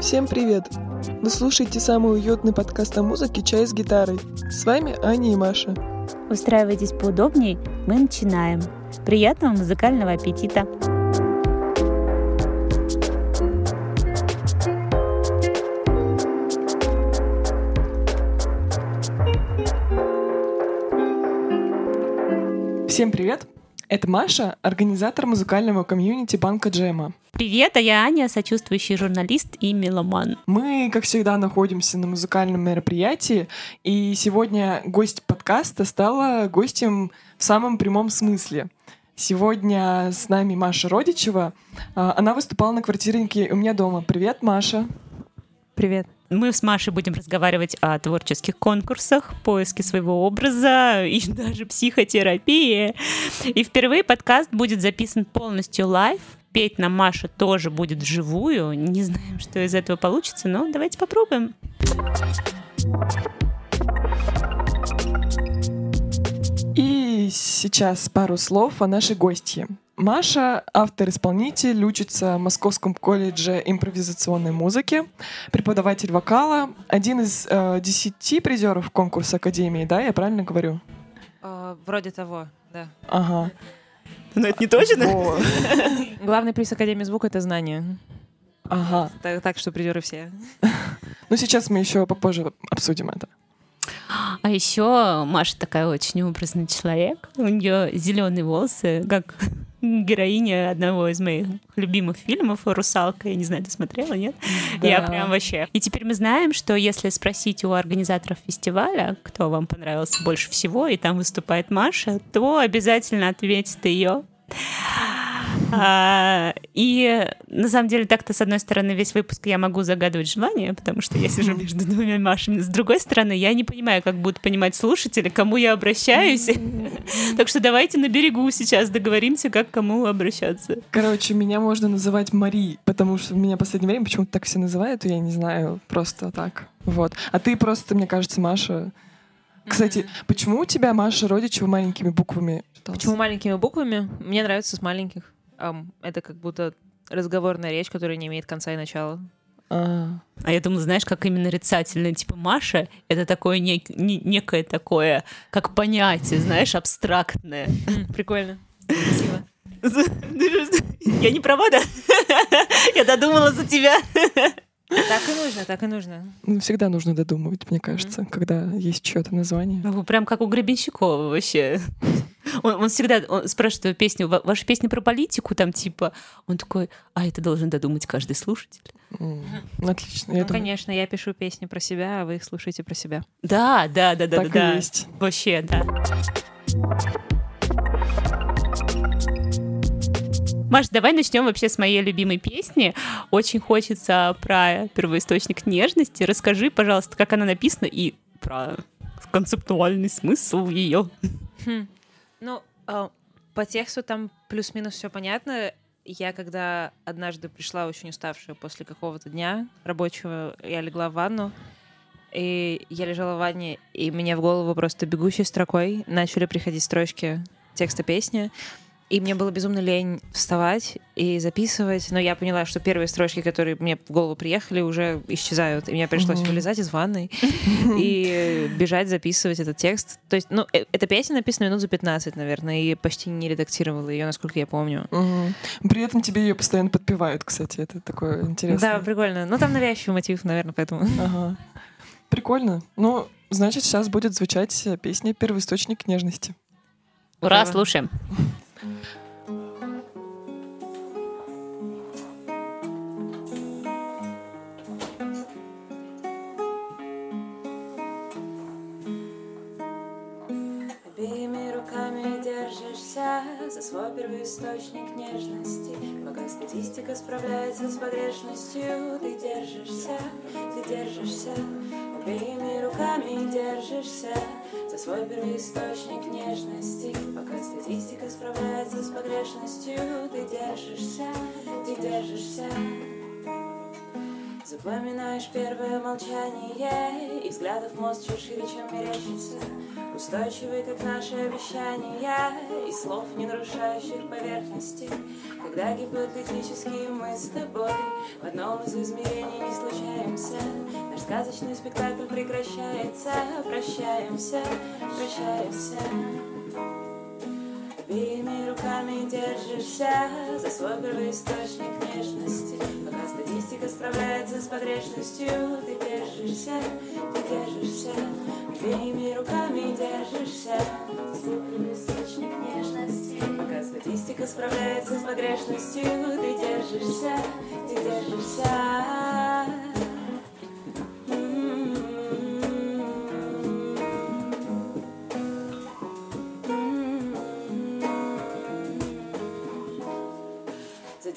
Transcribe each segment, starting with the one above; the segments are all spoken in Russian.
Всем привет! Вы слушаете самый уютный подкаст о музыке «Чай с гитарой». С вами Аня и Маша. Устраивайтесь поудобней, мы начинаем. Приятного музыкального аппетита! Всем привет! Это Маша, организатор музыкального комьюнити банка Джема. Привет, а я Аня, сочувствующий журналист и меломан. Мы, как всегда, находимся на музыкальном мероприятии, и сегодня гость подкаста стала гостем в самом прямом смысле. Сегодня с нами Маша Родичева. А, Она выступала на квартирнике у меня дома. Привет, Маша. Привет. Мы с Машей будем разговаривать о творческих конкурсах, поиске своего образа и даже психотерапии. И впервые подкаст будет записан полностью live. Петь нам Маша тоже будет вживую. Не знаем, что из этого получится, но давайте попробуем. И сейчас пару слов о нашей гостье. Маша — автор-исполнитель, учится в Московском колледже импровизационной музыки, преподаватель вокала, один из э, десяти призеров конкурса Академии, да, я правильно говорю? Э, вроде того, да. Ага. Но это не точно. Главный приз Академии звука — это знание. Ага. Так, так что призеры все. Ну, сейчас мы еще попозже обсудим это. А еще Маша такая очень образный человек. У нее зеленые волосы, как героиня одного из моих любимых фильмов «Русалка». Я не знаю, ты смотрела, нет? Да. Я прям вообще. И теперь мы знаем, что если спросить у организаторов фестиваля, кто вам понравился больше всего, и там выступает Маша, то обязательно ответит ее. А, и на самом деле так-то, с одной стороны, весь выпуск я могу загадывать желания, потому что я сижу между двумя Машами. С другой стороны, я не понимаю, как будут понимать слушатели, к кому я обращаюсь. Так что давайте на берегу сейчас договоримся, как к кому обращаться. Короче, меня можно называть Мари, потому что меня в последнее время почему-то так все называют, и я не знаю, просто так. Вот. А ты просто, мне кажется, Маша... Кстати, почему у тебя Маша Родичева маленькими буквами? читалась? Почему маленькими буквами? Мне нравится с маленьких. Ам, это как будто разговорная речь, которая не имеет конца и начала. А, А я думала, знаешь, как именно нарицательное. Типа Маша — это такое нек- не- некое такое, как понятие, знаешь, абстрактное. Прикольно. Спасибо. Я не права, да? Я додумала за тебя. Так и нужно, так и нужно. ну, всегда нужно додумывать, мне кажется, когда есть чье-то название. Ну, Прям как у Гребенщикова вообще. Он, он всегда он спрашивает песню, «Ва- ваша песня про политику, там типа, он такой, а это должен додумать каждый слушатель. М, Отлично. Я Ну, думаю, конечно, я пишу песни про себя, а вы их слушаете про себя. Да, да, да, да, так да, и да. есть. Вообще, да. Маш, давай начнем вообще с моей любимой песни. Очень хочется про первоисточник нежности. Расскажи, пожалуйста, как она написана и про концептуальный смысл ее. Хм. Ну, а, по тексту там плюс-минус все понятно. Я когда однажды пришла очень уставшая после какого-то дня рабочего, я легла в ванну, и я лежала в ванне, и мне в голову просто бегущей строкой начали приходить строчки текста песни. И мне было безумно лень вставать и записывать, но я поняла, что первые строчки, которые мне в голову приехали, уже исчезают. И мне пришлось вылезать из ванной и бежать записывать этот текст. То есть, ну, э- эта песня написана минут за 15, наверное, и почти не редактировала ее, насколько я помню. При этом тебе ее постоянно подпевают, кстати. Это такое интересное. Да, прикольно. Ну, там навязчивый мотив, наверное, поэтому. Ага. Прикольно. Ну, значит, сейчас будет звучать песня «Первоисточник нежности». Ура, слушаем. Обеими руками держишься за свой первоисточник нежности. Пока статистика справляется с погрешностью Ты держишься, ты держишься Обеими руками держишься за свой первоисточник нежности. Пока статистика справляется с погрешностью Ты держишься, ты держишься. Запоминаешь первое молчание И взглядов мост чуть шире, чем мерещится Устойчивый, как наши обещания И слов, не нарушающих поверхности. Когда гипотетически мы с тобой В одном из измерений не случаемся Наш сказочный спектакль прекращается. Прощаемся, прощаемся Обеими руками держишься за свой первоисточник нежности. Пока статистика справляется с погрешностью. Ты держишься, ты держишься. Обеими руками держишься за свой первоисточник нежности. Пока статистика справляется с погрешностью. Ты держишься, ты держишься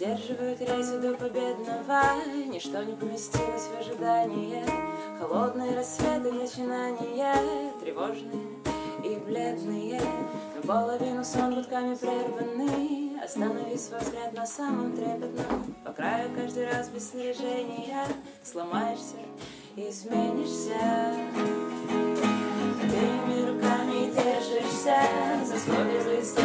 Задерживают рейсы до победного. Ничто не поместилось в ожидание. Холодные рассветы начинания Тревожные и бледные. Наполовину сон гудками прерванный Останови свой взгляд на самом трепетном. По краю каждый раз без снаряжения. Сломаешься и изменишься. Обеими руками держишься. За свой первоисточник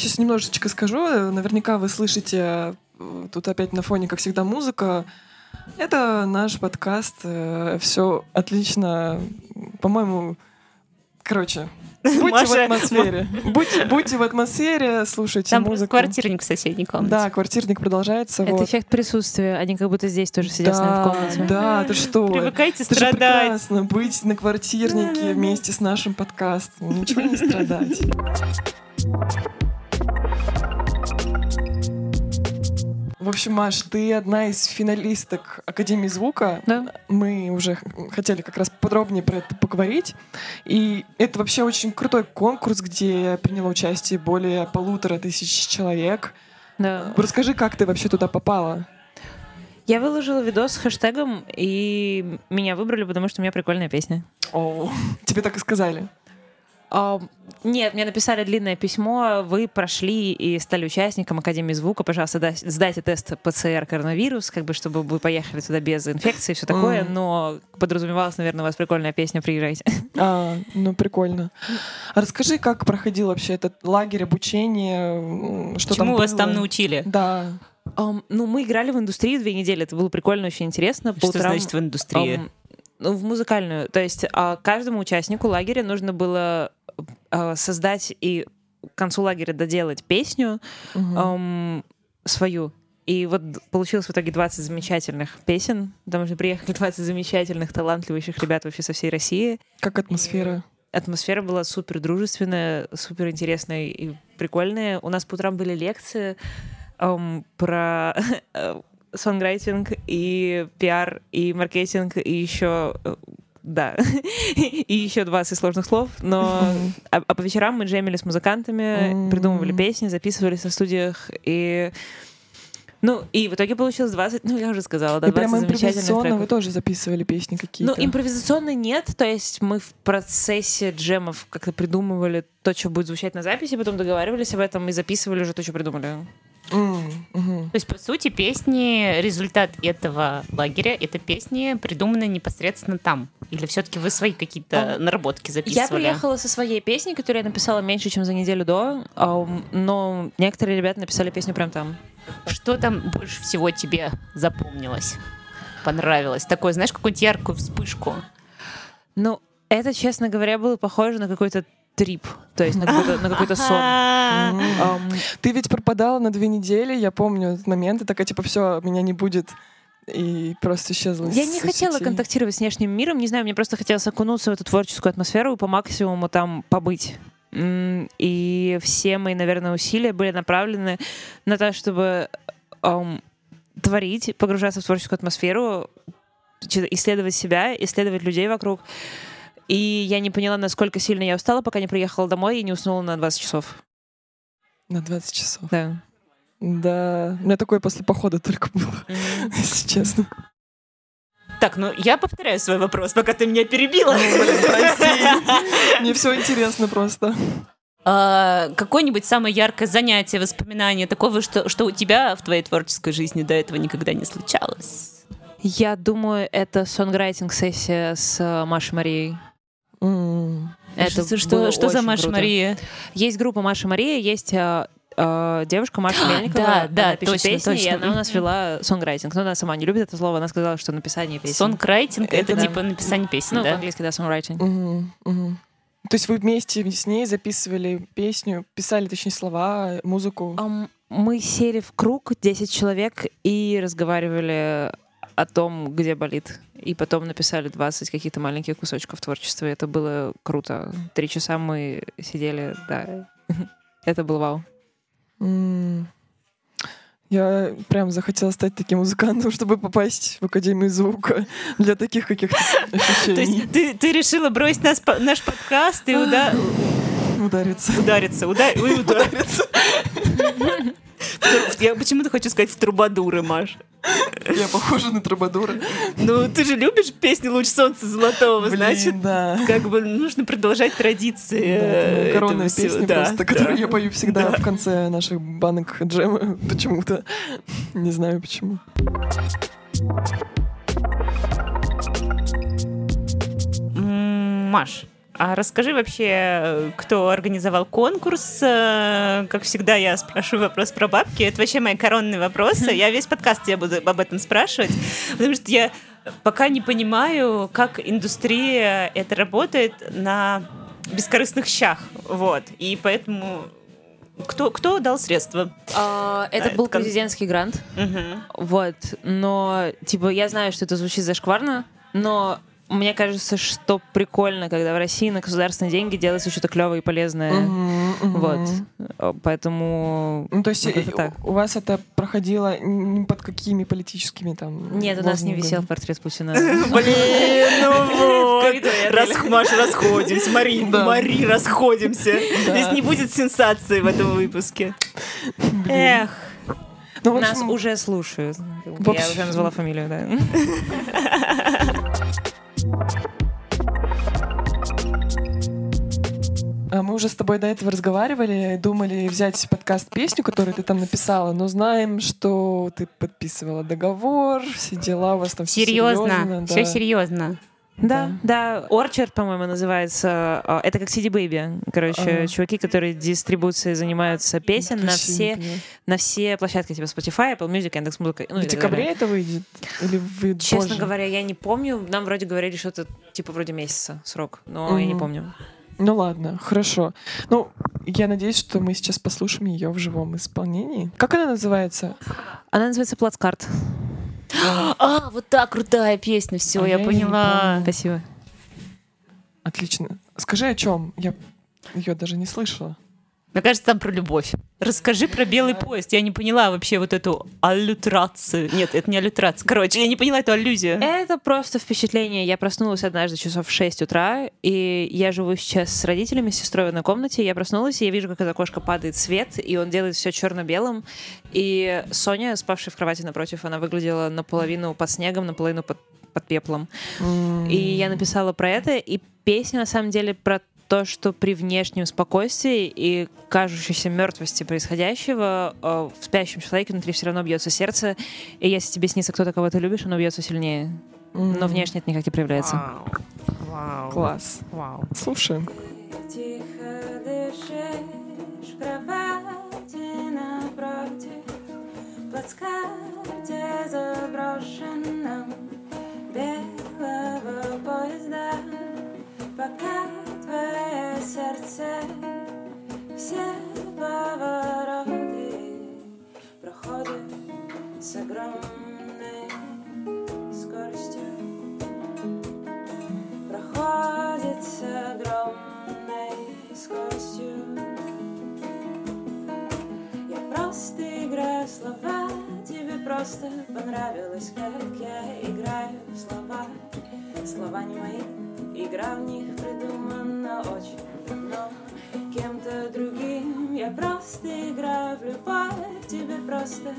сейчас немножечко скажу. э, Наверняка вы слышите э, тут опять на фоне, как всегда, музыка. Это наш подкаст. Все отлично. По-моему, короче, будьте в Маша- атмосфере. Будьте, будьте в атмосфере, слушайте Там музыку. квартирник в соседней комнате. Да, квартирник продолжается. Это вот. эффект присутствия. Они как будто здесь тоже сидят с нами в Да, комнате. да, ты что? Привыкайте Это же страдать. прекрасно быть на квартирнике вместе с нашим подкастом. Ничего не страдать. В общем, Маш, ты одна из финалисток Академии звука. Да. Мы уже хотели как раз подробнее про это поговорить. И это вообще очень крутой конкурс, где приняло участие более полутора тысяч человек. Да. Расскажи, как ты вообще туда попала? Я выложила видос с хэштегом, и меня выбрали, потому что у меня прикольная песня. О, тебе так и сказали. Нет, мне написали длинное письмо. Вы прошли и стали участником Академии звука. Пожалуйста, да- сдайте тест ПЦР коронавирус, как бы, чтобы вы поехали туда без инфекции и все такое. Но подразумевалось, наверное, у вас прикольная песня, приезжайте. А, ну прикольно. А расскажи, как проходил вообще этот лагерь обучения, что Чему там вас было? там научили? Да. Ам, ну, мы играли в индустрию две недели. Это было прикольно, очень интересно. По Что утрам, значит в индустрии? ам, ну, в музыкальную. То есть а, каждому участнику лагеря нужно было а, создать и к концу лагеря доделать песню ам, свою. И вот получилось в итоге 20 замечательных песен, потому что приехали 20 замечательных, талантливых ребят вообще со всей России. Как атмосфера? Атмосфера была супер дружественная, супер интересная и прикольная. У нас по утрам были лекции ам, про э, сонграйтинг и пиар и маркетинг и еще э, да, и еще 20 сложных слов, но а, а по вечерам мы джемили с музыкантами, придумывали песни, записывались на студиях и ну, и в итоге получилось 20, ну, я уже сказала, да, И 20 прямо импровизационно треков. вы тоже записывали песни какие-то? Ну, импровизационно нет, то есть мы в процессе джемов как-то придумывали то, что будет звучать на записи, потом договаривались об этом и записывали уже то, что придумали. М, мгм. То есть, по сути, песни, результат этого лагеря, это песни, придуманные непосредственно там? Или все-таки вы свои какие-то А, наработки Я записывали? приехала со своей песней, которую я написала меньше, чем за неделю до, ам, но некоторые ребята написали песню прям там. Что там больше всего тебе запомнилось? Понравилось? Такое, знаешь, какую-нибудь яркую вспышку? Ну, это, честно говоря, было похоже на какой-то трип, то есть на какой-то, на какой-то сон. Ты ведь пропадала на две недели, я помню этот момент, и такая, типа, все, меня не будет и просто исчезла Я не хотела соцсетей. контактировать с внешним миром, не знаю, мне просто хотелось окунуться в эту творческую атмосферу и по максимуму там побыть. И все мои, наверное, усилия были направлены на то, чтобы ам, творить, погружаться в творческую атмосферу, исследовать себя, исследовать людей вокруг. И я не поняла, насколько сильно я устала, пока не приехала домой и не уснула на 20 часов. На 20 часов. Да. Да, у меня такое после похода только было, если честно. Так, ну я повторяю свой вопрос, пока ты меня перебила. Прости. Мне все интересно просто. А, Какое-нибудь самое яркое занятие, воспоминание такого, что, что у тебя в твоей творческой жизни до этого никогда не случалось? Я думаю, это сонграйтинг-сессия с э, Машей Марией. Это что, что, что за Маша круто. Мария? Есть группа Маша Мария, есть э, э, девушка Маша Мельникова. да, да, она пишет точно, песни, и точно. она у нас вела сонграйтинг. Но она сама не любит это слово, она сказала, что написание песен. Сонг-райтинг — это Да. типа написание песен, Ну, да? по-английски, да, сонграйтинг. Мгм, мгм. То есть вы вместе с ней записывали песню, писали, точнее, слова, музыку? Ам, Мы сели в круг, 10 человек, и разговаривали о том, где болит. И потом написали 20 каких-то маленьких кусочков творчества. и Это было круто. Три часа мы сидели, да. Это было вау. М. Я прям захотела стать таким музыкантом, чтобы попасть в Академию звука для таких каких-то То ощущений. есть ты, ты решила бросить нас, наш подкаст и уда- Удариться. удариться, удар- ой, удар- Удариться. Я почему-то хочу сказать в трубадуры, Маш. Я похожа на трубадура. Ну, ты же любишь песни «Луч солнца золотого», Блин, значит, да. как бы нужно продолжать традиции. Да, коронная песня Да, просто, которую я пою всегда Да. в конце наших банок джема почему-то. Не знаю почему. Маш, а расскажи вообще, э, кто организовал конкурс? Э, Как всегда, я спрашиваю вопрос про бабки. Это вообще мои коронные вопросы. Я весь подкаст тебя буду об этом спрашивать, потому что я пока не понимаю, как индустрия это работает на бескорыстных щах. Вот. И поэтому кто, кто дал средства? А, Это А, был это президентский грант. Мгм. Вот, но, типа, я знаю, что это звучит зашкварно, но мне кажется, что прикольно, когда в России на государственные деньги делается что-то клевое и полезное. Мгм, мгм. Вот. Э, Поэтому... Ну, то есть Вот это и- так. у вас это проходило под какими политическими там Нет, у нас не висел портрет Путина. Блин, ну вот. коридоре отеля. Рас- Маш, расходимся. Мари. Мари, расходимся. Здесь не будет сенсации в этом выпуске. Блин. Эх. Ну, Нас уже слушают. Я уже назвала фамилию, да. а мы уже с тобой до этого разговаривали, думали взять подкаст песню, которую ты там написала, но знаем, что ты подписывала договор, все дела у вас там Серьезно, все да. серьезно. Да, да. Orchard, по-моему, называется. А, Это как CD Baby. Короче, Ага. чуваки, которые дистрибуцией занимаются песен на Вообще не все, на все площадки, типа Spotify, Apple Music, Яндекс.Музыка. Ну, В декабре это выйдет? Или вы Честно позже? говоря, я не помню. Нам вроде говорили что-то типа вроде месяца срок, но я не помню. Ну ладно, хорошо. Ну, я надеюсь, что мы сейчас послушаем ее в живом исполнении. Как она называется? Она называется Плацкарт. А, вот так крутая песня, все, А я я поняла. Спасибо. Отлично. Скажи о чем? Я ее даже не слышала. Мне кажется, там про любовь. Расскажи про белый поезд. Я не поняла вообще вот эту аллютрацию. Нет, это не аллютрация. Короче, я не поняла эту аллюзию. Это просто впечатление. Я проснулась однажды часов в 6 утра, и я живу сейчас с родителями, с сестрой в одной комнате. Я проснулась, и я вижу, как из окошка падает свет, и он делает все черно-белым. И Соня, спавшая в кровати напротив, она выглядела наполовину под снегом, наполовину под, под пеплом. И я написала про это, и песня на самом деле про то, что при внешнем спокойствии и кажущейся мертвости происходящего э, в спящем человеке внутри все равно бьется сердце, и если тебе снится кто-то, кого ты любишь, оно бьется сильнее. Но внешне это никак не проявляется. Вау. Вау. Класс. Вау. Слушаем. Тихо дышишь в кровати напротив, плацкарте заброшенном белого поезда, пока мертвое сердце Все повороты проходят с огромной скоростью. Проходят с огромной скоростью. Я просто играю слова Тебе просто понравилось, как я играю слова. Слова не мои, игра в них придумана очень давно. Кем-то другим я просто играю в любовь. Тебе просто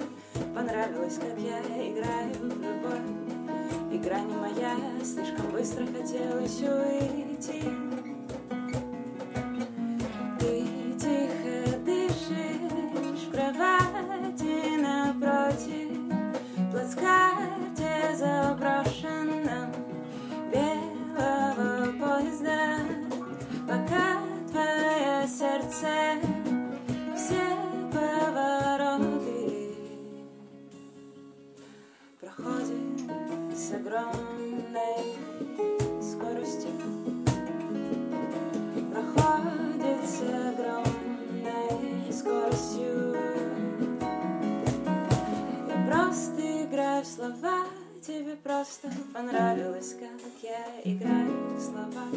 понравилось, как я играю в любовь. Игра не моя, слишком быстро хотелось уйти. Огромной скоростью проходит с огромной скоростью. Я просто играю в слова, тебе просто понравилось, как я играю в слова.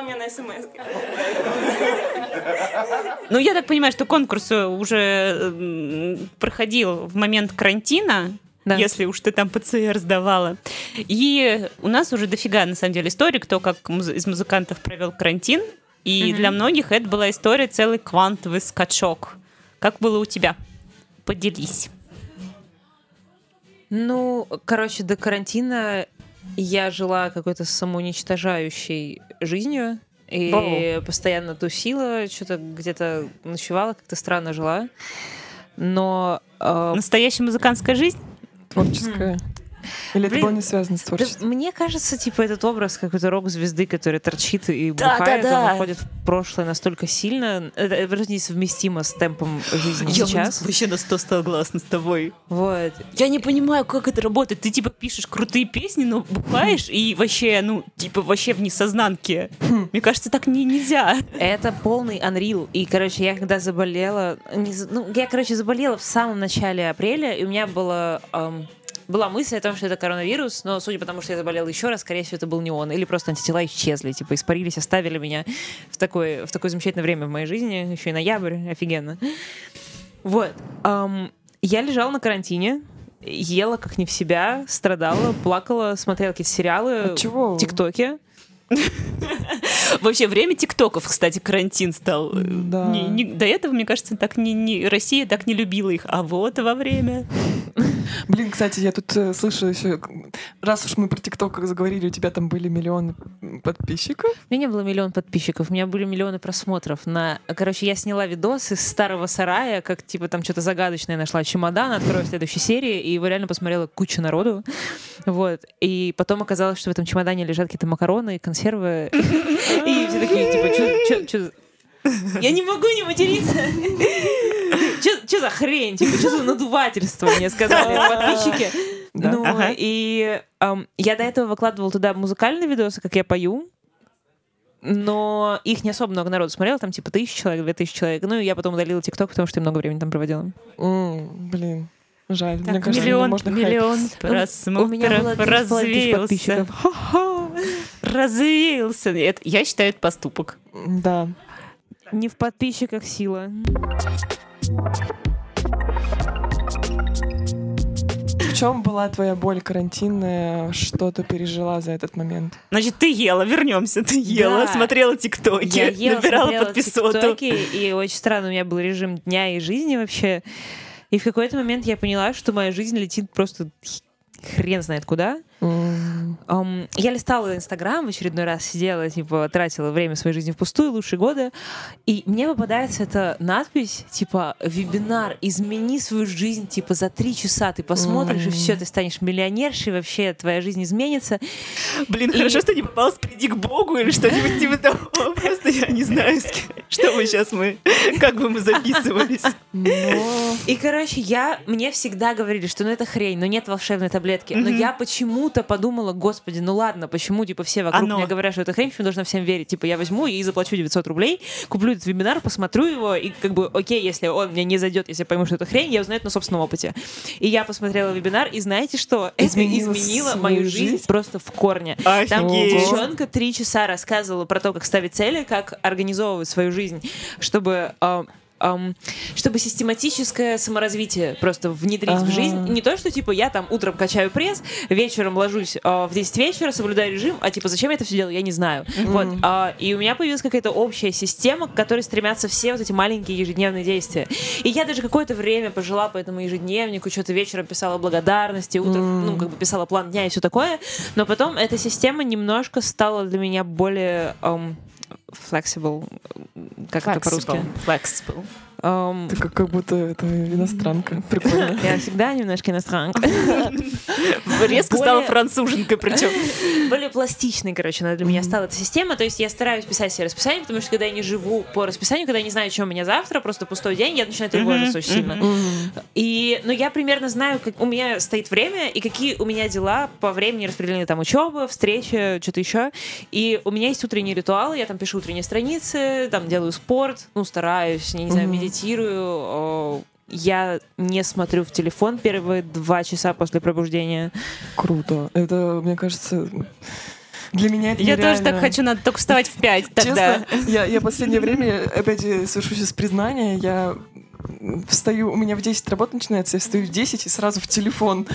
У меня на смс. Ну, я так понимаю, что конкурс э, уже м, проходил в момент карантина, Да. если уж ты там ПЦР сдавала. И у нас уже дофига, на самом деле, историй, кто как муз- из музыкантов провел карантин. И для многих это была история целый квантовый скачок. Как было у тебя? Поделись. Ну, короче, до карантина я жила какой-то самоуничтожающей жизнью. И постоянно тусила, что-то где-то ночевала, как-то странно жила. Но э, Настоящая музыкантская жизнь? Творческая. Или это Блин, было не связано с да творчеством? мне кажется, типа этот образ какой-то рок-звезды, который торчит и Да, бухает, да, да. он уходит в прошлое настолько сильно. Это, это несовместимо с темпом жизни сейчас. вообще на сто согласна с тобой. Вот. Я не понимаю, как это работает. Ты типа пишешь крутые песни, но бухаешь и вообще, ну, типа вообще в несознанке. Мне кажется, так не, нельзя. Это полный unreal. И, короче, я когда заболела... не ну, я, короче, заболела в самом начале апреля, и у меня было... эм, была мысль о том, что это коронавирус, но судя по тому, что я заболела еще раз, скорее всего, это был не он. Или просто антитела исчезли, типа испарились, оставили меня в такое, в такое замечательное время в моей жизни. Еще и ноябрь, офигенно. Вот. Эм, я лежала на карантине, ела как не в себя, страдала, плакала, смотрела какие-то сериалы, От чего? тиктоки. Вообще время тиктоков, кстати, карантин стал. э, Да. не- не- до этого, мне кажется, так не, не Россия так не любила их, а вот во время. Блин, кстати, я тут э, слышу еще, раз уж мы про ТикТок заговорили, у тебя там были миллионы подписчиков. У меня не было миллион подписчиков, у меня были миллионы просмотров. На... Короче, я сняла видос из старого сарая, как типа там что-то загадочное нашла чемодан, открою в следующей серии, и его реально посмотрела куча народу. Вот. И потом оказалось, что в этом чемодане лежат какие-то макароны, консервы. И все такие, типа, что... Я не могу не материться. Что за хрень? Типа, что за надувательство, мне сказали подписчики. Ну, и я до этого выкладывала туда музыкальные видосы, как я пою, но их не особо много народу смотрело, там типа тысяча человек, две тысячи человек. Ну, и я потом удалила ТикТок, потому что я много времени там проводила. Блин, жаль. Мне кажется, миллион, можно миллион У меня было просмотров 3,5 тысяч развеялся. подписчиков. Ха-ха. Развеялся. Это- я считаю, это поступок. Да. Не в подписчиках сила. В чем была твоя боль карантинная? Что ты пережила за этот момент? Значит, ты ела, вернемся. Ты ела, Да. смотрела тиктоки, Я ела, набирала подписоту. и очень странно, у меня был режим дня и жизни вообще. И в какой-то момент я поняла, что моя жизнь летит просто хрен знает куда. М, Ам, я листала Инстаграм в очередной раз, сидела, типа, тратила время своей жизни впустую, лучшие годы, и мне попадается эта надпись, типа, вебинар «Измени свою жизнь, типа, за три часа ты посмотришь, и М. все, ты станешь миллионершей, вообще твоя жизнь изменится». Блин, И- хорошо, что не попалась «Приди к Богу» или что-нибудь типа того. Просто я не знаю, что мы сейчас мы, как бы мы записывались. И, короче, я, мне всегда говорили, что ну это хрень, но нет волшебной таблетки. Но я почему-то подумала, господи, ну ладно, почему, типа, все вокруг Оно. мне говорят, что это хрень, почему должна всем верить? Типа, я возьму и заплачу 900 рублей, куплю этот вебинар, посмотрю его, и как бы, окей, если он мне не зайдет, если я пойму, что это хрень, я узнаю это на собственном опыте. И я посмотрела вебинар, и знаете что? Это Изменило мою жизнь жизнь? просто в корне. Там Офигеть. девчонка три часа рассказывала про то, как ставить цели, как организовывать свою жизнь, чтобы ам, чтобы систематическое саморазвитие просто внедрить в жизнь. Не то, что типа я там утром качаю пресс, вечером ложусь а, в 10 вечера, соблюдаю режим, а типа зачем я это все делаю, я не знаю. Вот. а, и у меня появилась какая-то общая система, к которой стремятся все вот эти маленькие ежедневные действия. И я даже какое-то время пожила по этому ежедневнику, что-то вечером писала благодарности, утром, ну, как бы писала план дня и все такое. Но потом эта система немножко стала для меня более ам, flexible, как это по-русски? Flexible. Ам, Ты как, как будто это иностранка. Прикольно. я всегда немножко иностранка. Резко стала француженкой причем. Более пластичной, короче, она для меня стала эта система. То есть я стараюсь писать себе расписание, потому что когда я не живу по расписанию, когда я не знаю, что у меня завтра, просто пустой день, я начинаю тревожиться очень сильно. И, ну, я примерно знаю, как у меня стоит время и какие у меня дела по времени распределены там учеба, встреча, что-то еще. И у меня есть утренние ритуалы, я там пишу утренние страницы, там делаю спорт, ну, стараюсь, не знаю, Мгм. Медитирую. о, Я не смотрю в телефон первые два часа после пробуждения. Круто. Это, мне кажется, для меня это Я тоже нереально. так хочу, надо только вставать в 5 тогда. Честно, я, я последнее время, опять же, совершу сейчас признание, я встаю, у меня в 10 работа начинается, я встаю в 10 и сразу в телефон.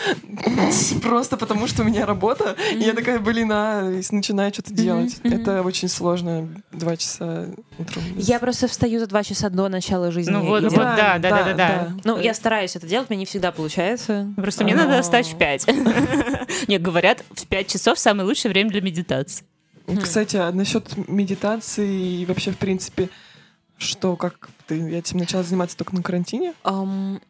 Просто потому, что у меня работа. И я такая, блин, а, и начинаю что-то делать. Это очень сложно, два часа утром. Я просто встаю за два часа до начала жизни. Ну вот, да, да, да, да. Ну, я стараюсь это делать, мне не всегда получается. Просто мне надо встать в 5. Нет, говорят, в 5 часов самое лучшее время для медитации. Кстати, а насчет медитации и вообще, в принципе, что, как ты, я этим начала заниматься только на карантине? Ам,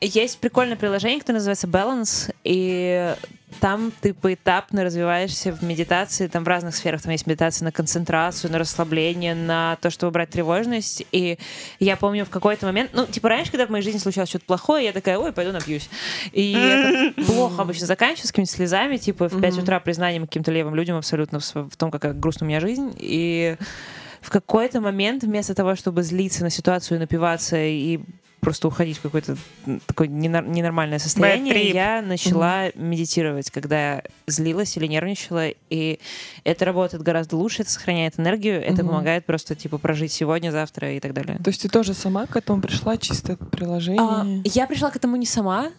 есть прикольное приложение, которое называется Balance, и там ты поэтапно развиваешься в медитации, там в разных сферах. Там есть медитация на концентрацию, на расслабление, на то, чтобы убрать тревожность. И я помню в какой-то момент, ну, типа раньше, когда в моей жизни случалось что-то плохое, я такая, ой, пойду напьюсь. И это плохо обычно заканчивается какими-то слезами, типа в 5 Мгм. утра признанием каким-то левым людям абсолютно в том, какая грустная у меня жизнь. И в какой-то момент вместо того, чтобы злиться на ситуацию, напиваться и просто уходить в какое-то такое ненор- ненормальное состояние, я начала медитировать, когда я злилась или нервничала, и это работает гораздо лучше, это сохраняет энергию, это Мгм. помогает просто типа прожить сегодня, завтра и так далее. То есть ты тоже сама к этому пришла, чисто приложение? А, я пришла к этому не сама.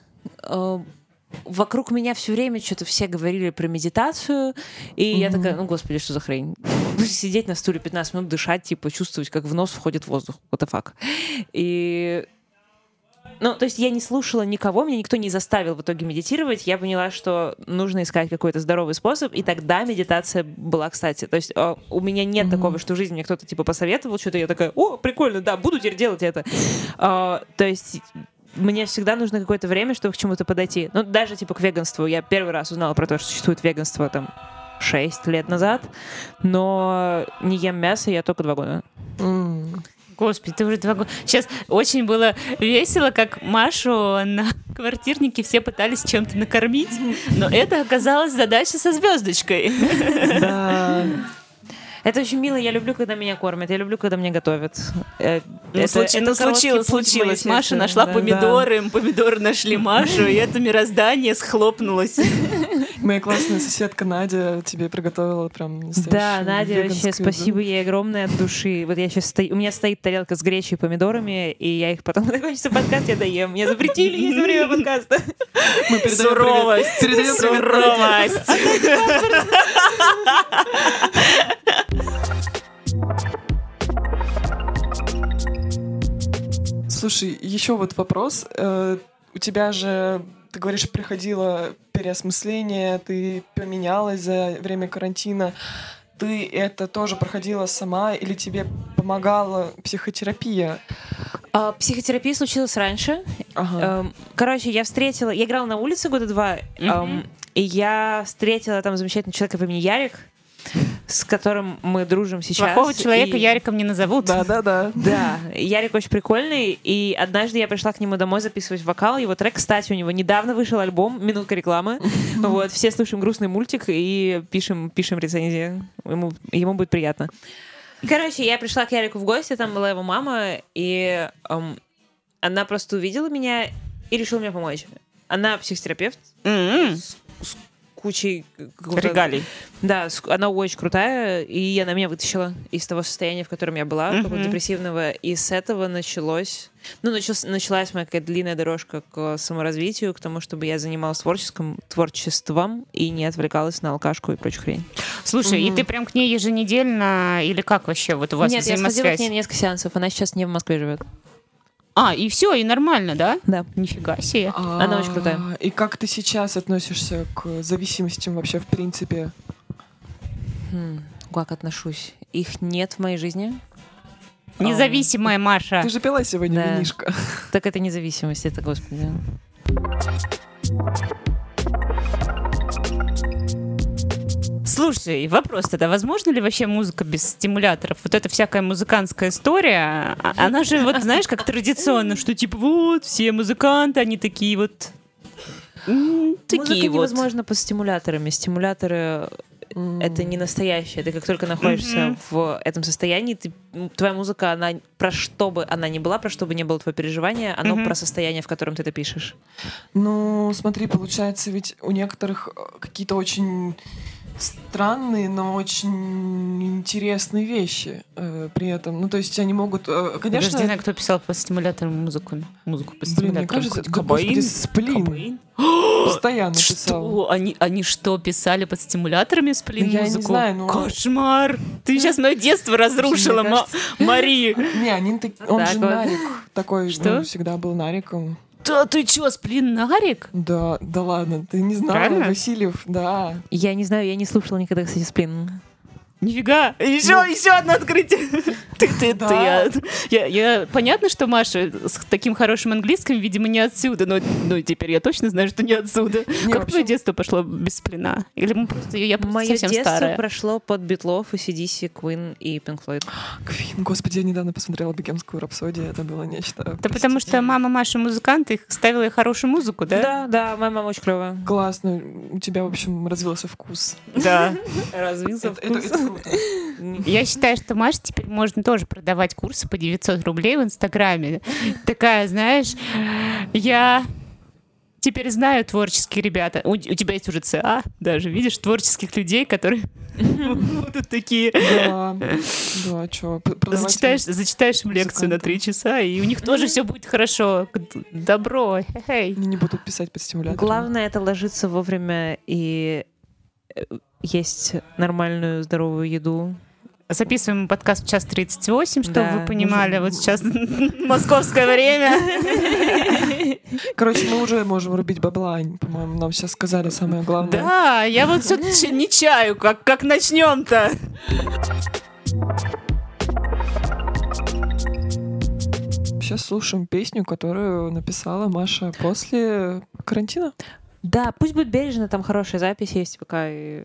А, Вокруг меня все время что-то все говорили про медитацию, и я Мгм. такая, ну господи, что за хрень? Сидеть на стуле 15 минут, дышать, типа чувствовать, как в нос входит воздух. What the fuck? И ну, то есть я не слушала никого, меня никто не заставил в итоге медитировать. Я поняла, что нужно искать какой-то здоровый способ, и тогда медитация была, кстати. То есть э, у меня нет Мгм. такого, что в жизни мне кто-то типа посоветовал что-то, я такая, о, прикольно, да, буду теперь делать это. А, то есть мне всегда нужно какое-то время, чтобы к чему-то подойти. Ну, даже типа к веганству. Я первый раз узнала про то, что существует веганство там 6 лет назад, но не ем мясо я только два года. М. Господи, ты уже два года... Сейчас очень было весело, как Машу на квартирнике все пытались чем-то накормить, но это оказалась задача со звездочкой. Да. Это очень мило, я люблю, когда меня кормят, я люблю, когда мне готовят. Э, Ну, это- случи- это ну, случилось, случилось. сердце, Маша нашла да. помидоры, помидоры нашли Машу, и это мироздание схлопнулось. Моя классная соседка Надя тебе приготовила прям Да, Надя, вообще спасибо ей огромное от души. Вот я сейчас стою, у меня стоит тарелка с гречей и помидорами, и я их потом, когда кончится подкаст, я доем. Мне запретили есть время подкаста. Мы передаем Суровость, привет- передаем суровость. Слушай, еще вот вопрос. Э, У тебя же, ты говоришь, приходило переосмысление, ты поменялась за время карантина. Ты это тоже проходила сама или тебе помогала психотерапия? А, Психотерапия случилась раньше. Ага. Эм, Короче, я встретила... Я играла на улице года два, эм, и я встретила там замечательного человека по имени Ярик. С которым мы дружим сейчас. Плохого человека и- Яриком не назовут. Да-да-да. Да, Ярик очень прикольный, и однажды я пришла к нему домой записывать вокал, его трек, кстати, у него недавно вышел альбом, минутка рекламы, вот, все слушаем грустный мультик и пишем, пишем рецензии, ему, ему будет приятно. Короче, я пришла к Ярику в гости, там была его мама, и эм, она просто увидела меня и решила мне помочь. Она психотерапевт М-м. Кучей какого-то- Регалий. да, она очень крутая, и она меня вытащила из того состояния, в котором я была, Мгм. такого депрессивного. И с этого началось... Ну, началось, началась моя какая-то длинная дорожка к саморазвитию, к тому, чтобы я занималась творческим, творчеством и не отвлекалась на алкашку и прочую хрень. Слушай, и Мгм. ты прям к ней еженедельно или как вообще вот у вас Нет, я сходила взаимосвязь? к ней несколько сеансов, она сейчас не в Москве живет. А, и все, и нормально, да? Да. Нифига себе. Она очень крутая. А, И как ты сейчас относишься к зависимостям вообще в принципе? Хм, как отношусь? Их нет в моей жизни. Независимая Маша. Ты же пила сегодня Да. винишко. Так это независимость, это, господи. Слушай, вопрос тогда, возможно ли вообще музыка без стимуляторов? Вот эта всякая музыкантская история, а- она же вот знаешь, как традиционно, что типа вот все музыканты, они такие вот такие Музыка вот. невозможно под стимуляторами. Стимуляторы это не настоящее. Ты как только находишься Мгм. в этом состоянии, ты, твоя музыка, она про что бы она ни была, про что бы ни было твое переживание, оно Мгм. про состояние, в котором ты это пишешь. Ну, смотри, получается, ведь у некоторых э, какие-то очень странные, но очень интересные вещи э, при этом. Ну, то есть они могут, э, конечно... Не знаю, кто писал под стимулятором музыку. Музыку под Блин, стимулятором. мне кажется, да, господи, Кобейн? сплин Кобейн? постоянно писал. Что? Они, они что, писали под стимуляторами сплин Ну, я не музыку? знаю, но- Кошмар! Ты сейчас мое детство разрушила, Мари! Не, они так- он Так же вот. нарик такой, Что? ну, всегда был нариком. Да ты чё, сплинарик? Да, да ладно, ты не знала, Правильно? Васильев, да. Я не знаю, я не слушала никогда, кстати, сплин. Нифига! Еще, еще одно открытие! Ты, ты, Да. ты, я, я, я- понятно, что Маша с таким хорошим английским, видимо, не отсюда, но, но теперь я точно знаю, что не отсюда. Не, как вообще- твое детство пошло без сплина? Или мы просто, я просто Мое совсем детство старая? прошло под Битлов, и CDC, Queen и Pink Floyd. Квин, господи, я недавно посмотрела «Богемскую рапсодию», это было нечто. Да потому простите. что мама Маша музыкант, и ставила ей хорошую музыку, да? Да, да, моя мама очень клевая. Классно, у тебя, в общем, развился вкус. Да. Развился это круто. Я считаю, что Маше теперь можно тоже продавать курсы по 900 рублей в Инстаграме. Такая, знаешь, я теперь знаю творческие ребята. У, у тебя есть уже ЦА, даже, видишь, творческих людей, которые будут такие... Да, да, продавать- Зачитаешь, зачитаешь им лекцию на три часа, и у них тоже все будет хорошо. Добро. Они не будут писать под стимулятор. Главное это ложиться вовремя и есть нормальную здоровую еду. Записываем подкаст в час 38, чтобы Да. вы понимали. Вот сейчас московское время. Короче, мы уже можем рубить бабла, по-моему, нам сейчас сказали самое главное. Да, я вот все не чаю, как, как начнем-то. Сейчас слушаем песню, которую написала Маша после карантина. Да, пусть будет бережно, там хорошая запись есть пока. и-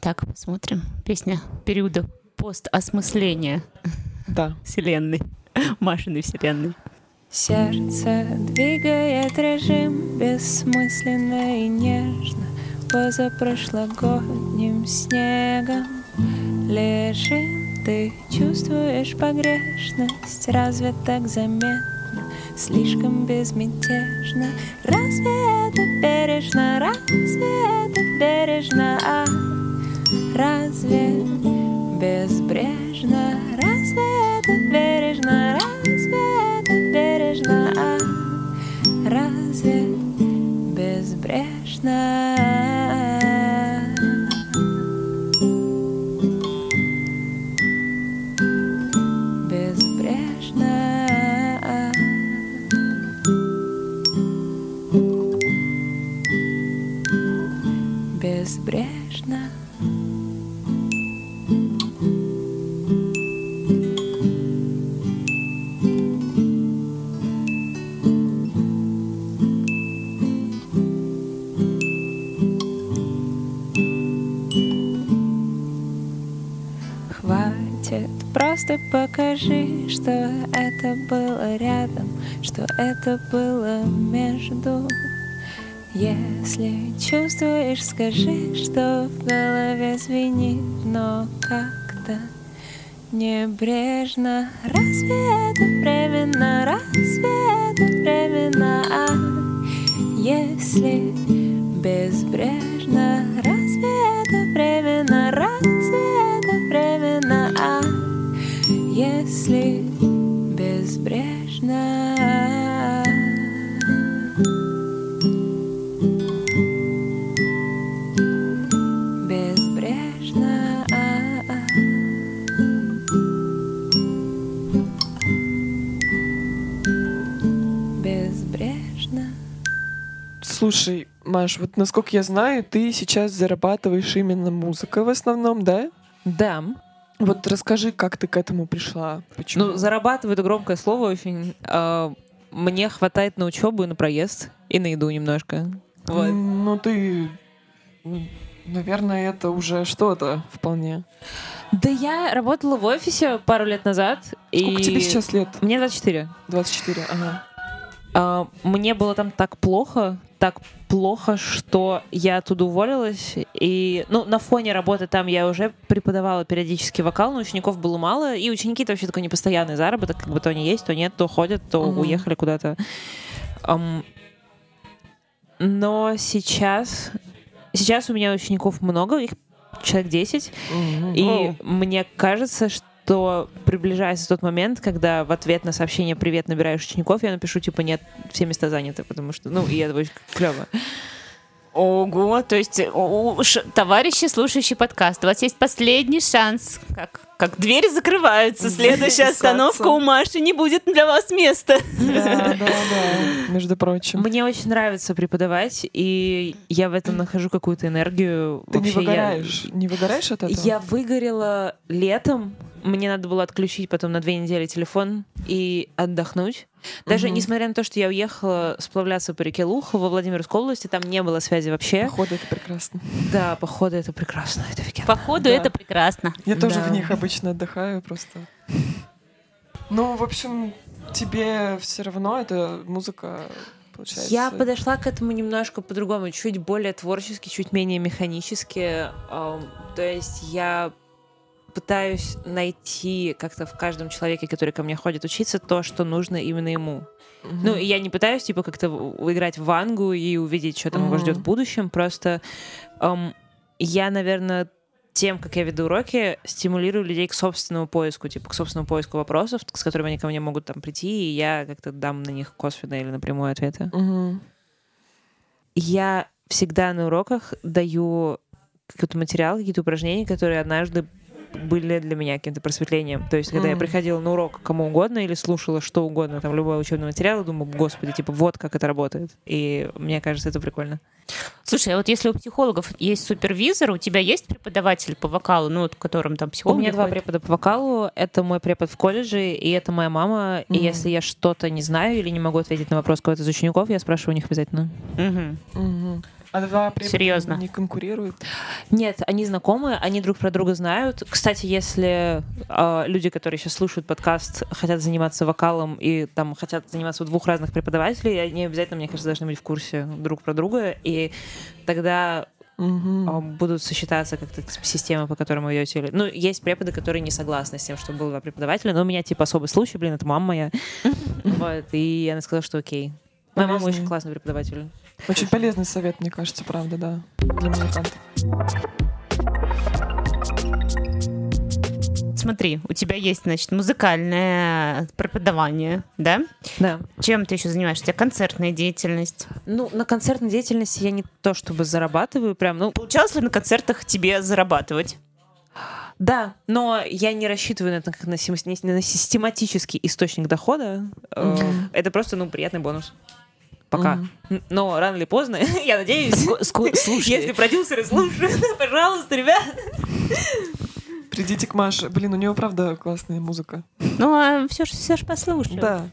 Так, посмотрим. Песня периода постосмысления Да. вселенной. Машиной вселенной. Сердце двигает режим бессмысленно и нежно Позапрошлогодним снегом лежим Ты чувствуешь погрешность, разве так заметно? Слишком безмятежно. Разве это бережно, разве это бережно, а разве безбрежно, разве это бережно, разве это бережно, а разве безбрежно? Просто покажи, что это было рядом, что это было между. Если чувствуешь, скажи, что в голове звенит, но как-то небрежно. Разве это временно, разве это временно? А если безбрежно, разве это временно, разве если безбрежно? Безбрежно. Безбрежно. Слушай, Маш, вот насколько я знаю, ты сейчас зарабатываешь именно музыкой в основном, да? Да. Вот расскажи, как ты к этому пришла? Почему? Ну, зарабатываю это громкое слово очень. А, мне хватает на учебу и на проезд, и на еду немножко. Вот. Ну, ты... Наверное, это уже что-то вполне. Да я работала в офисе пару лет назад. Сколько и... тебе сейчас лет? Мне 24. 24, ага. А, мне было там так плохо, так плохо, что я оттуда уволилась. И, ну, на фоне работы там я уже преподавала периодически вокал, но учеников было мало. И ученики это вообще такой непостоянный заработок, как бы то они есть, то нет, то ходят, то Мгм. уехали куда-то. Ам, но сейчас, сейчас у меня учеников много, их человек 10. Мгм. И О, мне кажется, что приближается тот момент, когда в ответ на сообщение «Привет, набираешь учеников», я напишу, типа, нет, все места заняты, потому что, ну, и это очень клево. Ого, то есть, у- у- ш- товарищи, слушающие подкаст, у вас есть последний шанс. Как, как двери закрываются, следующая остановка у Маши не будет для вас места. Да, да, да, между прочим. Мне очень нравится преподавать, и я в этом нахожу какую-то энергию. Ты не Вообще, я- выгораешь? Не выгораешь от этого? Я выгорела летом. Мне надо было отключить потом на две недели телефон и отдохнуть. Даже Мгм. несмотря на то, что я уехала сплавляться по реке Луха во Владимирской области, там не было связи вообще. Походу, это прекрасно. Да, походу это прекрасно, это офигенно. Походу, Да. это прекрасно. Я тоже Да. в них обычно отдыхаю просто. Ну, в общем, тебе все равно эта музыка получается. Я подошла к этому немножко по-другому, чуть более творчески, чуть менее механически. То есть я пытаюсь найти как-то в каждом человеке, который ко мне ходит учиться, то, что нужно именно ему. Мгм. Ну, и я не пытаюсь, типа, как-то в- играть в вангу и увидеть, что там его Мгм. ждет в будущем. Просто ам, я, наверное, тем, как я веду уроки, стимулирую людей к собственному поиску, типа, к собственному поиску вопросов, с которыми они ко мне могут там прийти, и я как-то дам на них косвенно или напрямую ответы. Мгм. Я всегда на уроках даю какой-то материал, какие-то упражнения, которые однажды были для меня каким-то просветлением. То есть, когда я Мгм. приходила на урок кому угодно или слушала что угодно, там, любой учебный материал, думаю, господи, типа, вот как это работает. И мне кажется, это прикольно. Слушай, а вот если у психологов есть супервизор, у тебя есть преподаватель по вокалу, ну, вот, которым там психолог У меня два препода по вокалу. Это мой препод в колледже, и это моя мама. И Мгм. если я что-то не знаю или не могу ответить на вопрос кого-то из учеников, я спрашиваю у них обязательно. Мгм. А два Серьезно? не конкурируют? Нет, они знакомы, они друг про друга знают. Кстати, если э, люди, которые сейчас слушают подкаст, хотят заниматься вокалом и там хотят заниматься у двух разных преподавателей, они обязательно, мне кажется, должны быть в курсе друг про друга, и тогда э, будут сочетаться как-то системы, по которым вы ведете. Ну, есть преподы, которые не согласны с тем, что было два преподавателя, но у меня типа особый случай, блин, это мама моя. Вот, и она сказала, что окей. Моя мама очень классный преподаватель. Очень полезный совет, мне кажется, правда, да, для музыкантов. Смотри, у тебя есть, значит, музыкальное преподавание, да? Да. Чем ты еще занимаешься? У тебя концертная деятельность. Ну, на концертной деятельности я не то чтобы зарабатываю, прям, ну, Получалось ли на концертах тебе зарабатывать? Да, но я не рассчитываю на это как на, систематический источник дохода. Мгм. Это просто, ну, приятный бонус. Пока. Н- Но рано или поздно, я надеюсь, Слушай, если продюсеры слушают, пожалуйста, ребят. Придите к Маше. Блин, у нее правда классная музыка. ну, а все ж, все ж послушай. Да.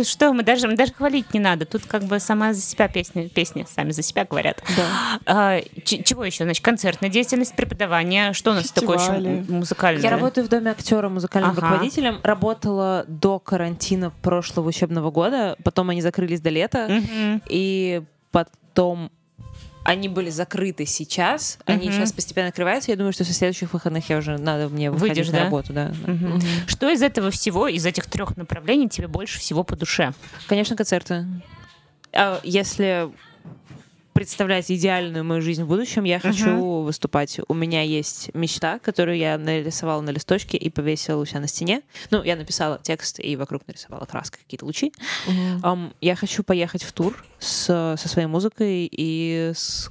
Ну что, мы даже, даже хвалить не надо. Тут как бы сама за себя песня, песни сами за себя говорят. Да. А, чего еще? Значит, концертная деятельность, преподавание. Что у нас такое еще музыкальное? Я работаю в Доме актера музыкальным ага. руководителем. Работала до карантина прошлого учебного года. Потом они закрылись до лета. Угу. И потом они были закрыты сейчас, они uh-huh. сейчас постепенно открываются. Я думаю, что со следующих выходных я уже надо мне выходить Выйдешь, на да? работу, да. Uh-huh. Uh-huh. Что из этого всего, из этих трех направлений тебе больше всего по душе? Конечно, концерты. А если представлять идеальную мою жизнь в будущем, я хочу uh-huh. выступать. У меня есть мечта, которую я нарисовала на листочке и повесила у себя на стене. Ну, я написала текст и вокруг нарисовала краской какие-то лучи. Uh-huh. Um, я хочу поехать в тур с, со своей музыкой и с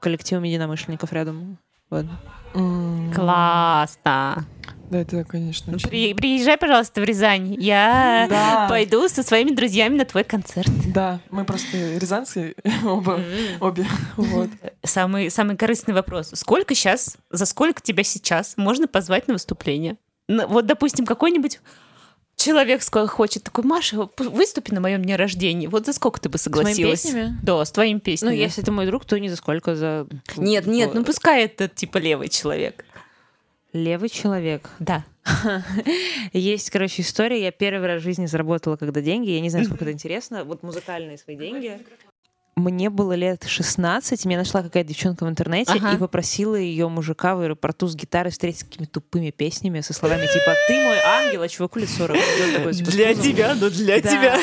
коллективом единомышленников рядом. Вот. Mm. Классно. Да, это, конечно. Очень... При, приезжай, пожалуйста, в Рязань. Я да. пойду со своими друзьями на твой концерт. Да, мы просто рязанцы оба, обе. Вот. Самый, самый корыстный вопрос. Сколько сейчас, за сколько тебя сейчас можно позвать на выступление? Вот, допустим, какой-нибудь человек хочет такой, Маша, выступи на моем дне рождения. Вот за сколько ты бы согласилась? С моими песнями? Да, с твоими песнями. Ну, если это мой друг, то не за сколько, за... Нет, нет, ну пускай это типа левый человек. Левый человек. Да. Есть, короче, история. Я первый раз в жизни заработала, когда деньги. Я не знаю, сколько это интересно. Вот музыкальные свои деньги мне было лет 16, меня нашла какая-то девчонка в интернете ага. и попросила ее мужика в аэропорту с гитарой встретить с какими тупыми песнями со словами типа «Ты мой ангел, а чуваку лет 40». Такой, типа, для тебя, но для да. тебя.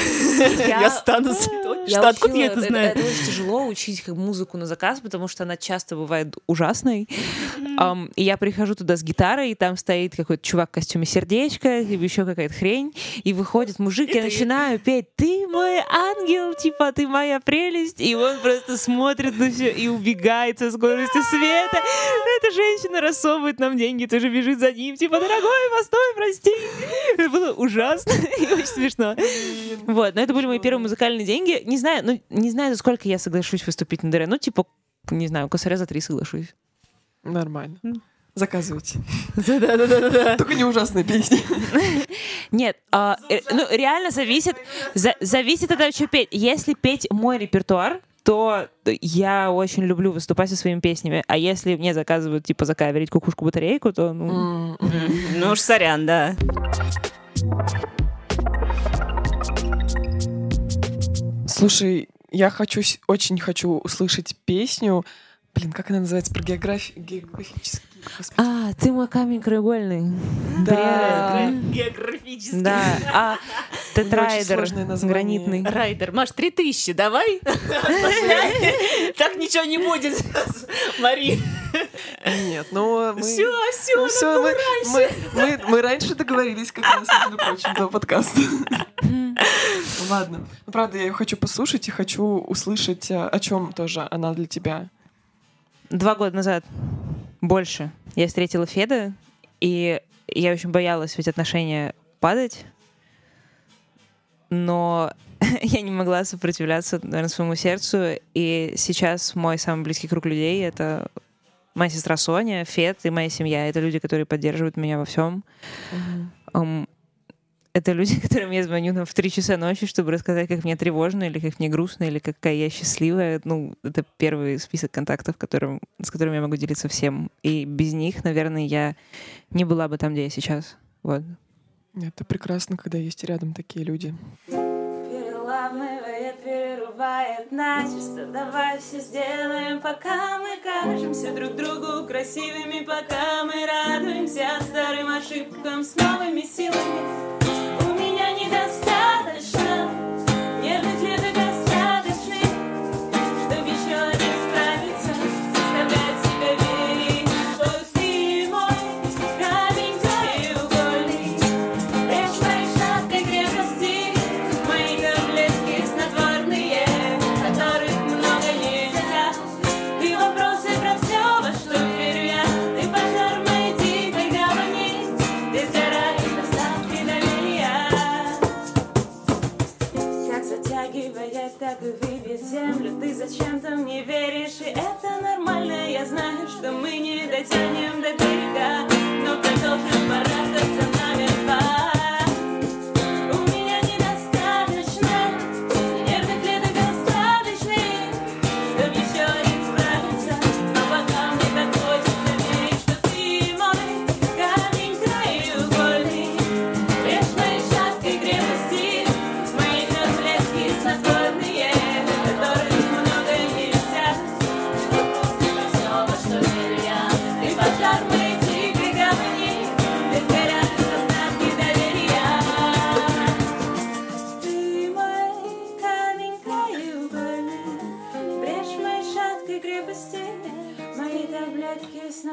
Я, я стану святой. Что, откуда я это знаю? Это, это очень тяжело учить как музыку на заказ, потому что она часто бывает ужасной. Um, и я прихожу туда с гитарой, и там стоит какой-то чувак в костюме сердечко, либо еще какая-то хрень, и выходит мужик, и я начинаю петь «Ты мой ангел, типа ты моя прелесть», и он просто смотрит на все и убегает со скоростью света. Эта женщина рассовывает нам деньги, тоже бежит за ним, типа, дорогой, постой, прости. Это было ужасно и очень смешно. Вот, но это были мои первые музыкальные деньги. Не знаю, ну, не знаю, за сколько я соглашусь выступить на ДР. Ну, типа, не знаю, косаря за три соглашусь. Нормально. Заказывайте. Да-да-да. Только не ужасные песни. Нет, а, э, ну реально зависит, зависит от того, что петь. Если петь мой репертуар, то я очень люблю выступать со своими песнями. А если мне заказывают, типа, закаверить кукушку-батарейку, то, ну... Ну уж сорян, да. Слушай, я хочу, очень хочу услышать песню Блин, как она называется? Про географию, географический... А, ты мой камень краеугольный. Да. Географический. Да. А, тетрайдер. Гранитный. Райдер. Маш, три тысячи, давай. Так ничего не будет. Мари. Нет, ну мы... Все, все, все мы, мы, мы, мы раньше договорились, как раз, между прочим, до подкаста. Ладно. Ну, правда, я ее хочу послушать и хочу услышать, э, о чем тоже она для тебя два года назад, больше, я встретила Феда, и я очень боялась ведь отношения падать, но я не могла сопротивляться, наверное, своему сердцу, и сейчас мой самый близкий круг людей — это моя сестра Соня, Фед и моя семья. Это люди, которые поддерживают меня во всем. Mm-hmm. Um, это люди, которым я звоню ну, в 3 часа ночи, чтобы рассказать, как мне тревожно, или как мне грустно, или какая я счастливая. Ну, это первый список контактов, которым, с которыми я могу делиться всем. И без них, наверное, я не была бы там, где я сейчас. Вот. Это прекрасно, когда есть рядом такие люди. Переламывает, перерывает начисто Давай все сделаем, пока мы кажемся друг другу красивыми Пока мы радуемся старым ошибкам с новыми силами что мы не дотянем до берега.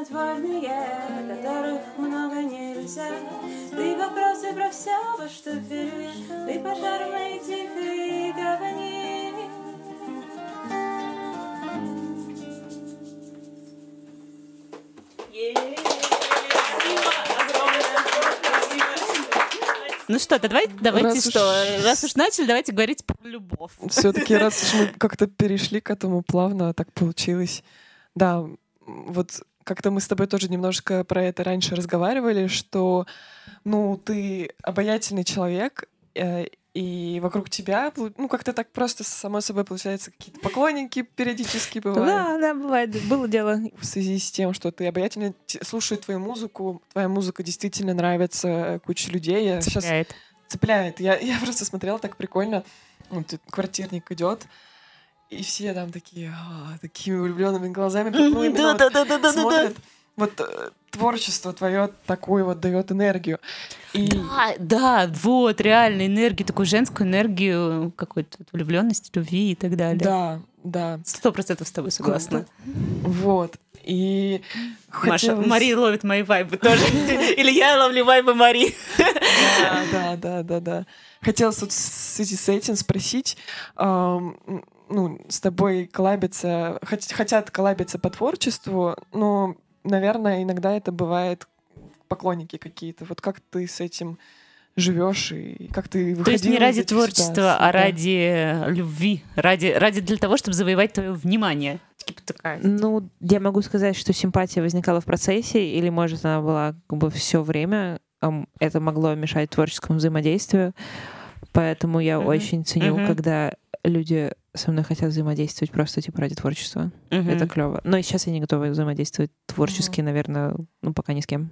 Таблетки снотворные, которых много нельзя. Ты вопросы про все, во что верю я, ты пожар в моей тихой гавани. Ну что, то давай, давайте Раз уж- что, раз уж начали, давайте говорить про любовь. Все-таки раз уж мы как-то перешли к этому плавно, так получилось. Да, вот как-то мы с тобой тоже немножко про это раньше разговаривали, что, ну, ты обаятельный человек, э, и вокруг тебя, ну, как-то так просто само собой получается, какие-то поклонники периодически бывают. Да, да, бывает. Было дело. В связи с тем, что ты обаятельный, те- слушают твою музыку, твоя музыка действительно нравится куче людей. Я сейчас Цепляет. цепляет. Я, я просто смотрела так прикольно. Тут квартирник идет, и все там такие, «А, такими влюбленными глазами вот Да-да-да-да-да. смотрят. Вот э, творчество твое такое вот дает энергию. И Да, да, вот, реально, энергию, такую женскую энергию, какой-то влюбленности, любви и так далее. да, да, Сто процентов с тобой согласна. вот. И Маша, хотелось- Мария ловит мои вайбы тоже. Или я ловлю вайбы Мари. Да, да, да, да, да. Вот в связи с этим спросить, ну, с тобой коллабиться, хот- хотят коллабиться по творчеству, но, наверное, иногда это бывает поклонники какие-то. Вот как ты с этим живешь и как ты выходила То есть не ради творчества, ситуаций? а Да. ради любви, ради, ради для того, чтобы завоевать твое внимание. Типа такая. Ну, я могу сказать, что симпатия возникала в процессе, или, может, она была как бы все время. Это могло мешать творческому взаимодействию. Поэтому я Мгм. очень ценю, Мгм. когда люди со мной хотят взаимодействовать просто типа ради творчества. Мгм. Это клево. Но и сейчас я не готова взаимодействовать творчески, наверное, ну пока ни с кем.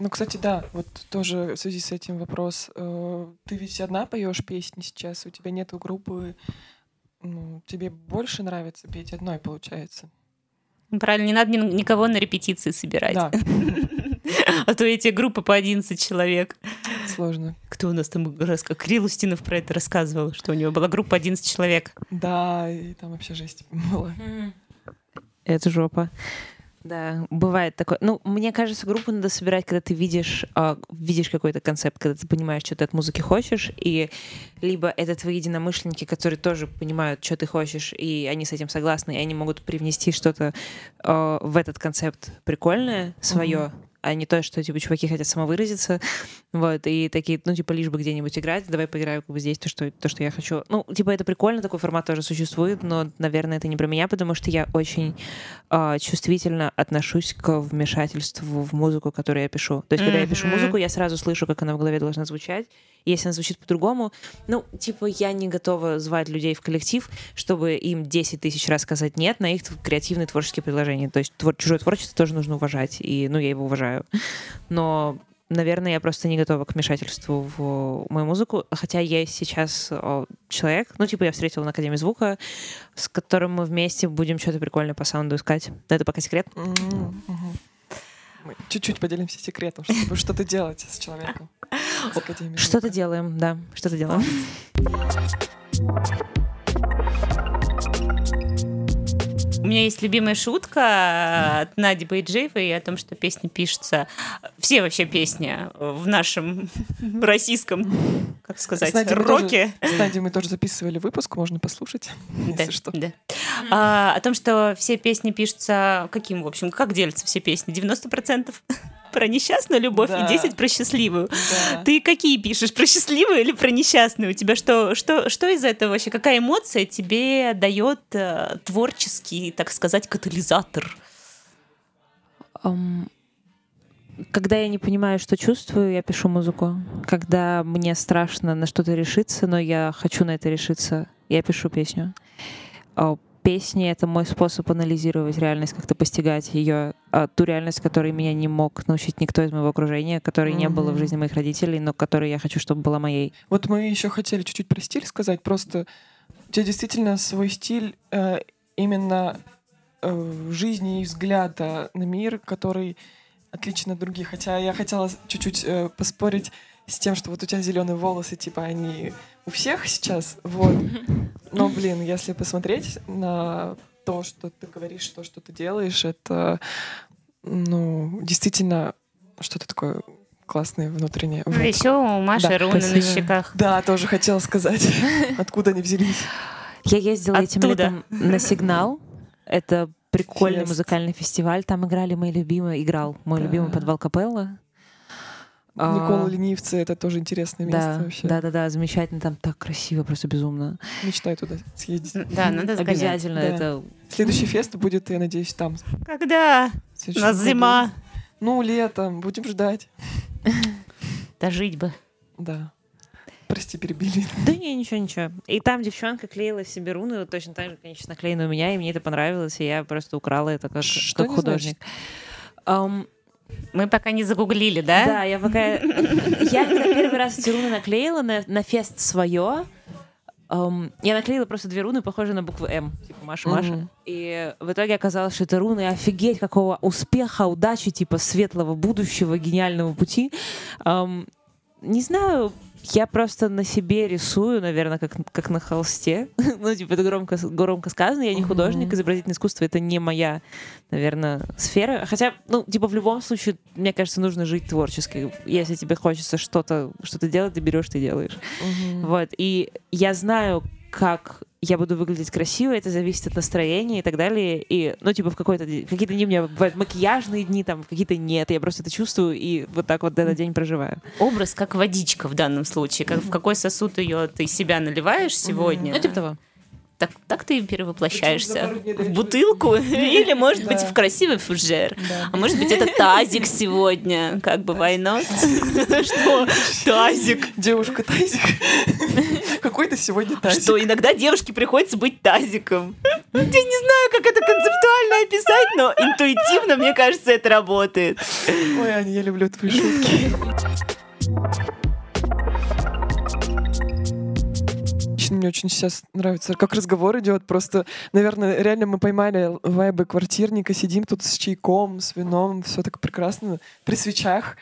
Ну, кстати, да, вот тоже в связи с этим вопрос. Э, Ты ведь одна поешь песни сейчас, у тебя нету группы. Ну, тебе больше нравится петь одной, получается. Ну, Правильно, не надо ни- никого на репетиции собирать. Да, А то эти группы по 11 человек. Сложно. Кто у нас там Кирилл Устинов про это рассказывал, что у него была группа 11 человек. Да, и там вообще жесть была. Это жопа. Да, бывает такое. Ну, мне кажется, группу надо собирать, когда ты видишь, а, видишь какой-то концепт, когда ты понимаешь, что ты от музыки хочешь, и либо это твои единомышленники, которые тоже понимают, что ты хочешь, и они с этим согласны, и они могут привнести что-то а, в этот концепт прикольное свое, а не то, что, типа, чуваки хотят самовыразиться, вот, и такие, ну, типа, лишь бы где-нибудь играть, давай поиграю как бы здесь то, что, то, что я хочу. Ну, типа, это прикольно, такой формат тоже существует, но, наверное, это не про меня, потому что я очень а, чувствительно отношусь к вмешательству в музыку, которую я пишу. То есть, когда я пишу музыку, я сразу слышу, как она в голове должна звучать. Если она звучит по-другому, ну, типа, я не готова звать людей в коллектив, чтобы им 10 тысяч раз сказать нет на их креативные творческие предложения. То есть твор- чужое творчество тоже нужно уважать, и, ну, я его уважаю. Но Наверное, я просто не готова к вмешательству в мою музыку. Хотя я сейчас о, человек, ну, типа, я встретила на Академии звука, с которым мы вместе будем что-то прикольное по саунду искать. Но это пока секрет. Мгм. Мы чуть-чуть поделимся секретом, чтобы что-то делать с человеком. Что-то делаем, да, что-то делаем. У меня есть любимая шутка от Нади Байджиевой о том, что песни пишутся... Все вообще песни в нашем российском, как сказать, мы роке. тоже- С Надей мы тоже записывали выпуск, можно послушать, Да, если что. да. А, о том, что все песни пишутся каким, в общем, как делятся все песни? 90% про несчастную любовь Да. и 10 про счастливую. Да. Ты какие пишешь, про счастливую или про несчастную? У тебя что, что, что из этого вообще? Какая эмоция тебе дает э, творческий, так сказать, катализатор? Ам, Когда я не понимаю, что чувствую, я пишу музыку. Когда мне страшно на что-то решиться, но я хочу на это решиться, я пишу песню. А Песни — это мой способ анализировать реальность, как-то постигать ее, ту реальность, которой меня не мог научить никто из моего окружения, которой не было в жизни моих родителей, но которой я хочу, чтобы была моей. Вот мы еще хотели чуть-чуть про стиль сказать. Просто у тебя действительно свой стиль э, именно э, жизни и взгляда на мир, который отличен от других. Хотя я хотела чуть-чуть э, поспорить с тем, что вот у тебя зеленые волосы, типа они у всех сейчас, вот. Но, блин, если посмотреть на то, что ты говоришь, то, что ты делаешь, это, ну, действительно что-то такое классное внутреннее. Ну, Вот. Еще у Маши Да, руны на спасибо. щеках. Да, тоже хотела сказать, откуда они взялись. Я ездила этим летом на сигнал. Это прикольный Фест. музыкальный фестиваль. Там играли мои любимые, играл мой Да. любимый подвал капелла. А, Никола Ленивцы — это тоже интересное место Да, вообще. да, да, да, замечательно, там так красиво, просто безумно. Мечтаю туда съездить. Да, надо. Обязательно, Да. это Следующий фест будет, я надеюсь, там. Когда? У нас зима. Ну, летом. Будем ждать. Дожить бы. Да. Прости, перебили. Да не, ничего, ничего. И там девчонка клеила себе руны, вот точно так же, конечно, наклеены у меня, и мне это понравилось, и я просто украла это как, Что как художник. Ам, Мы пока не загуглили, да? Да, я пока... Я когда первый раз эти руны наклеила на, на фест свое, ам, я наклеила просто две руны, похожие на букву М, типа Маша, Маша. И в итоге оказалось, что это руны офигеть какого успеха, удачи, типа светлого будущего, гениального пути. Ам, не знаю, я просто на себе рисую, наверное, как, как на холсте. ну, типа, это громко, громко сказано. Я не художник, изобразительное искусство — это не моя, наверное, сфера. Хотя, ну, типа, в любом случае, мне кажется, нужно жить творчески. Если тебе хочется что-то что делать, ты берешь, ты делаешь. Вот. И я знаю, как я буду выглядеть красиво, это зависит от настроения и так далее. И, ну, типа, в какой-то какие-то дни у меня бывают макияжные дни, там, какие-то нет. Я просто это чувствую и вот так вот этот день проживаю. Образ как водичка в данном случае. Как, в какой сосуд ее ты себя наливаешь сегодня? Ну, типа того. Так, так ты перевоплощаешься в бутылку или, может быть, в красивый фужер. А может быть, это тазик сегодня, как бы война. Что? Тазик. Девушка тазик. Какой ты сегодня тазик? Что иногда девушке приходится быть тазиком. Я не знаю, как это концептуально описать, но интуитивно, мне кажется, это работает. Ой, Аня, я люблю твои шутки. Очень- Мне очень сейчас нравится, как разговор идет. Просто, наверное, реально мы поймали вайбы квартирника, сидим тут с чайком, с вином, все так прекрасно, при свечах.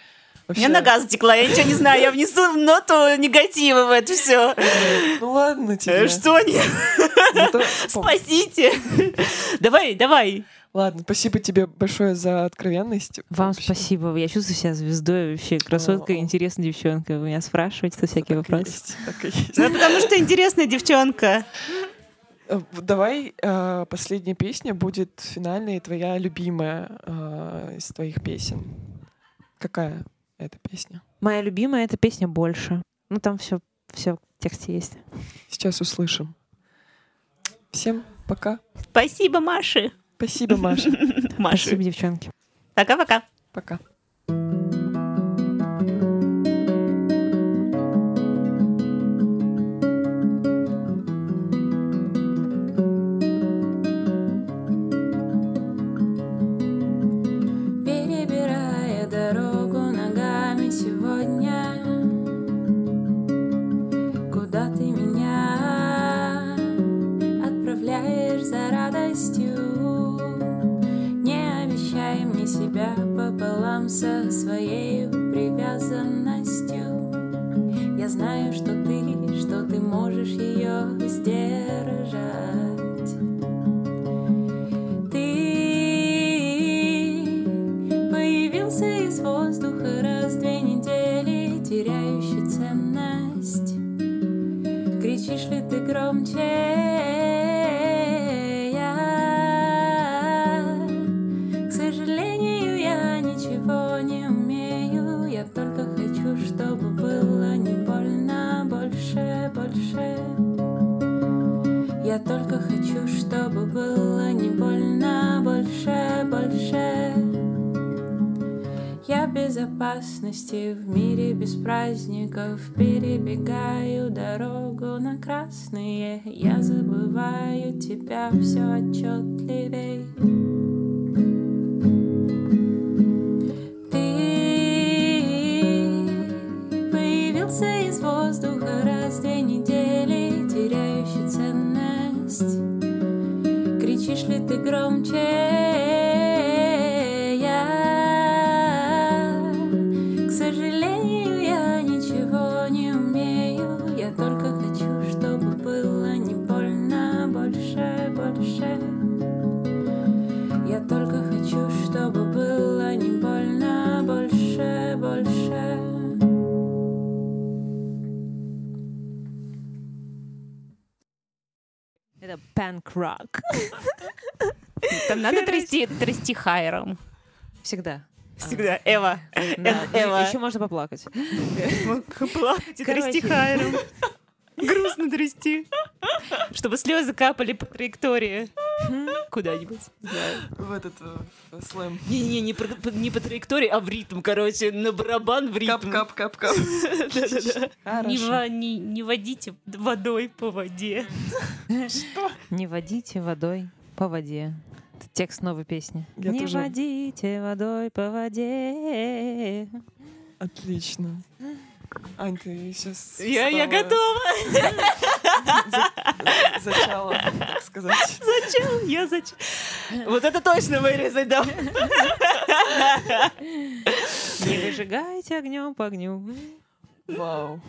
У меня нога затекла, я ничего не знаю, я внесу ноту негатива в это все. Ну ладно тебе. Что нет? Зато пом- Спасите. Давай, давай. Ладно, спасибо тебе большое за откровенность. Вам Вообще. спасибо. Я чувствую себя звездой вообще. Красотка, О. интересная девчонка. Вы меня спрашиваете всякие Так вопросы. есть, так и есть. Ну, потому что интересная девчонка. Э, Давай э, последняя песня будет финальная твоя любимая э, из твоих песен. Какая эта песня? Моя любимая — это песня «Больше». Ну, там все все в тексте есть. Сейчас услышим. Всем пока. Спасибо, Маши. Спасибо, Маша. Маши. Спасибо, девчонки. Пока-пока. Пока. Перебирая праздников Перебегаю дорогу на красные. Я забываю тебя все отчетливей Ты появился из воздуха раз в две недели Теряющий ценность. Кричишь ли ты громче? Панк-рок. Там надо трясти, трясти хайром. Всегда. Всегда. Эмо. Да. Эмо. Еще можно поплакать. Плакать и трясти хайром. Грустно трясти. Чтобы слезы капали по траектории. Куда-нибудь. В этот э, слэм. Не-не, не, по- по- не по траектории, а в ритм, короче, на барабан в ритм. Кап-кап-кап-кап. Да-да-да. Не, водите водой по воде. Не водите водой по воде. Это текст новой песни. Я Не тоже- водите водой по воде. Отлично. Ань, ты сейчас... Я, я готова. Зачала, так сказать. Зачем? Я зачем? Вот это точно вырезать, да. Не выжигайте огнем по огню. Вау.